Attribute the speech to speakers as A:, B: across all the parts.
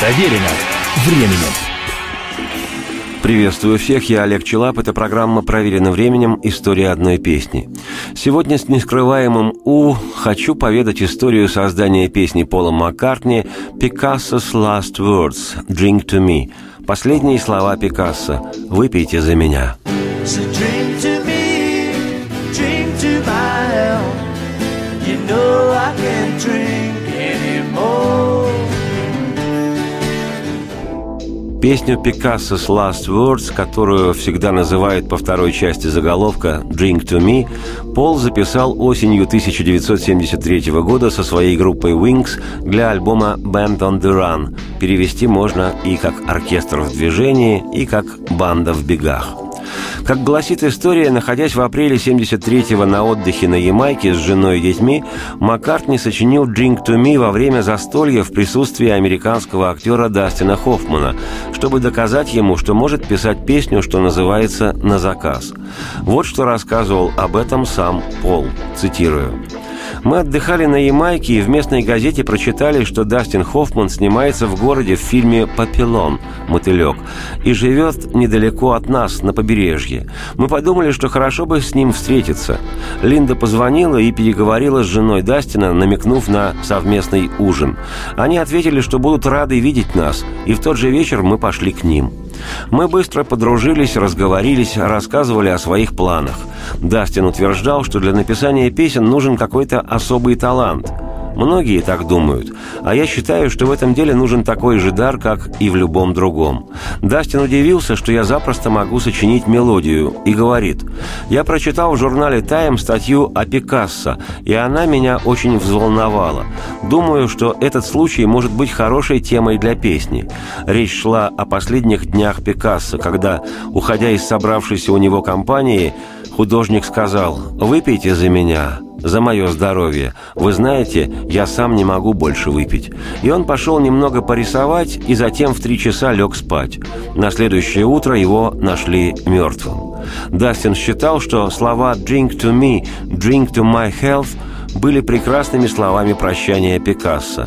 A: Проверено временем.
B: Приветствую всех, я Олег Челап. Это программа «Проверено временем. История одной песни». Сегодня с нескрываемым «У» хочу поведать историю создания песни Пола Маккартни «Picasso's Last Words. Drink to Me». Последние слова Пикассо «Выпейте за меня». So drink to me, drink to my health. You know I can't drink Песню Пикассо's Last Words, которую всегда называют по второй части заголовка «Drink to Me», Пол записал осенью 1973 года со своей группой Wings для альбома «Band on the Run». Перевести можно и как «Оркестр в движении», и как «Банда в бегах». Как гласит история, находясь в апреле 73-го на отдыхе на Ямайке с женой и детьми, Маккартни сочинил «Drink to Me» во время застолья в присутствии американского актера Дастина Хоффмана, чтобы доказать ему, что может писать песню, что называется «на заказ». Вот что рассказывал об этом сам Пол. Цитирую. Мы отдыхали на Ямайке и в местной газете прочитали, что Дастин Хоффман снимается в городе в фильме «Папилон» «Мотылек» и живет недалеко от нас, на побережье. Мы подумали, что хорошо бы с ним встретиться. Линда позвонила и переговорила с женой Дастина, намекнув на совместный ужин. Они ответили, что будут рады видеть нас, и в тот же вечер мы пошли к ним. Мы быстро подружились, разговорились, рассказывали о своих планах. Дастин утверждал, что для написания песен нужен какой-то особый талант – Многие так думают, а я считаю, что в этом деле нужен такой же дар, как и в любом другом. Дастин удивился, что я запросто могу сочинить мелодию, и говорит, «Я прочитал в журнале «Тайм» статью о Пикассо, и она меня очень взволновала. Думаю, что этот случай может быть хорошей темой для песни. Речь шла о последних днях Пикассо, когда, уходя из собравшейся у него компании, художник сказал «Выпейте за меня», за мое здоровье. Вы знаете, я сам не могу больше выпить. И он пошел немного порисовать и затем в три часа лег спать. На следующее утро его нашли мертвым. Дастин считал, что слова «drink to me», «drink to my health» были прекрасными словами прощания Пикассо.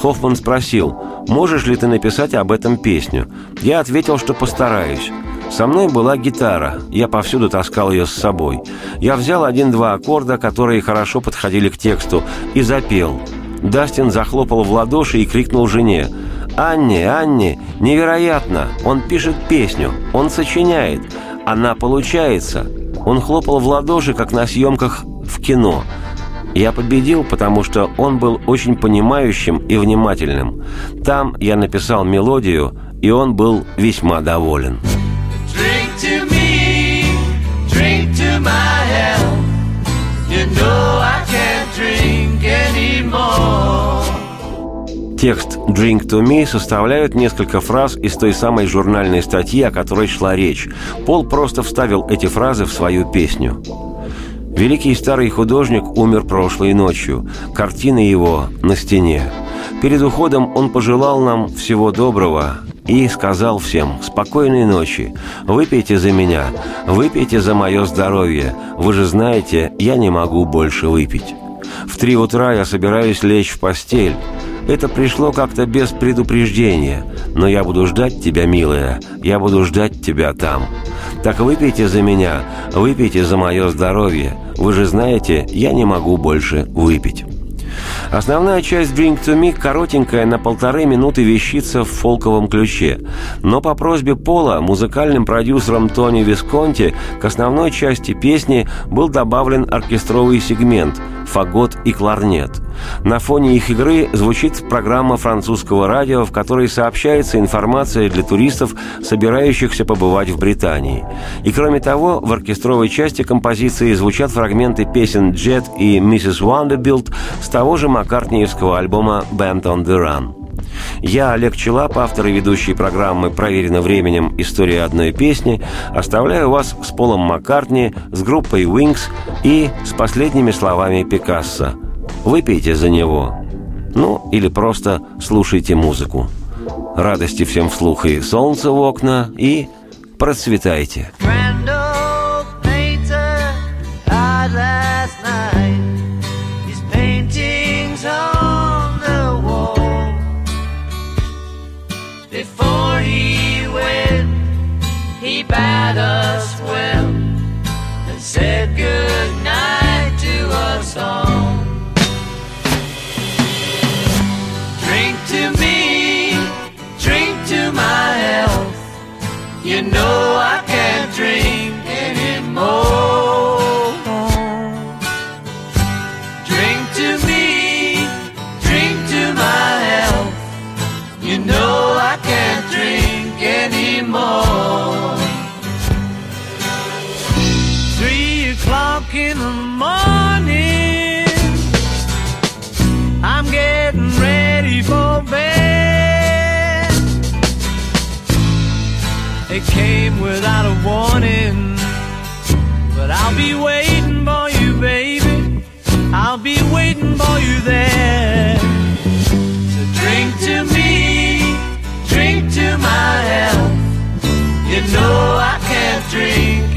B: Хоффман спросил, «Можешь ли ты написать об этом песню?» Я ответил, что постараюсь. Со мной была гитара, я повсюду таскал ее с собой. Я взял один-два аккорда, которые хорошо подходили к тексту, и запел. Дастин захлопал в ладоши и крикнул жене. «Анни, Анни, невероятно! Он пишет песню, он сочиняет, она получается!» Он хлопал в ладоши, как на съемках в кино. Я победил, потому что он был очень понимающим и внимательным. Там я написал мелодию, и он был весьма доволен. Текст «Drink to me» составляют несколько фраз из той самой журнальной статьи, о которой шла речь. Пол просто вставил эти фразы в свою песню. Великий старый художник умер прошлой ночью. Картины его на стене. Перед уходом он пожелал нам всего доброго и сказал всем «Спокойной ночи, выпейте за меня, выпейте за мое здоровье, вы же знаете, я не могу больше выпить». В три утра я собираюсь лечь в постель. Это пришло как-то без предупреждения, но я буду ждать тебя, милая, я буду ждать тебя там. Так выпейте за меня, выпейте за мое здоровье. Вы же знаете, я не могу больше выпить. Основная часть «Drink to Me» коротенькая на полторы минуты вещица в фолковом ключе. Но по просьбе Пола музыкальным продюсером Тони Висконти к основной части песни был добавлен оркестровый сегмент – фагот и кларнет. На фоне их игры звучит программа французского радио, в которой сообщается информация для туристов, собирающихся побывать в Британии. И кроме того, в оркестровой части композиции звучат фрагменты песен «Jet» и «Mrs. Vanderbilt» с того же маккартниевского альбома «Band on the Run». Я, Олег Челап, автор и ведущий программы «Проверено временем. История одной песни», оставляю вас с Полом Маккартни, с группой Wings и с последними словами Пикассо. Выпейте за него. Ну, или просто слушайте музыку. Радости всем вслух и солнца в окна, и процветайте.
C: taught us well and said good night to us all. came without a warning. But I'll be waiting for you, baby. I'll be waiting for you there. So drink to me, drink to my health. You know I can't drink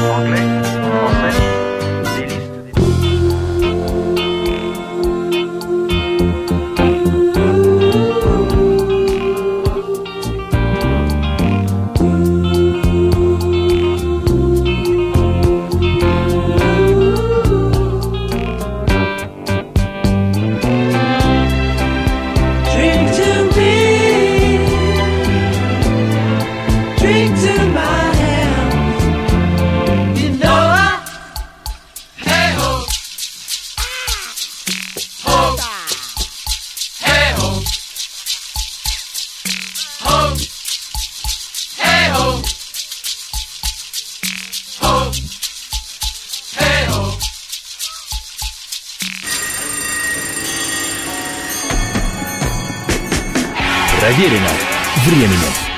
C: Okay.
A: Проверено временем.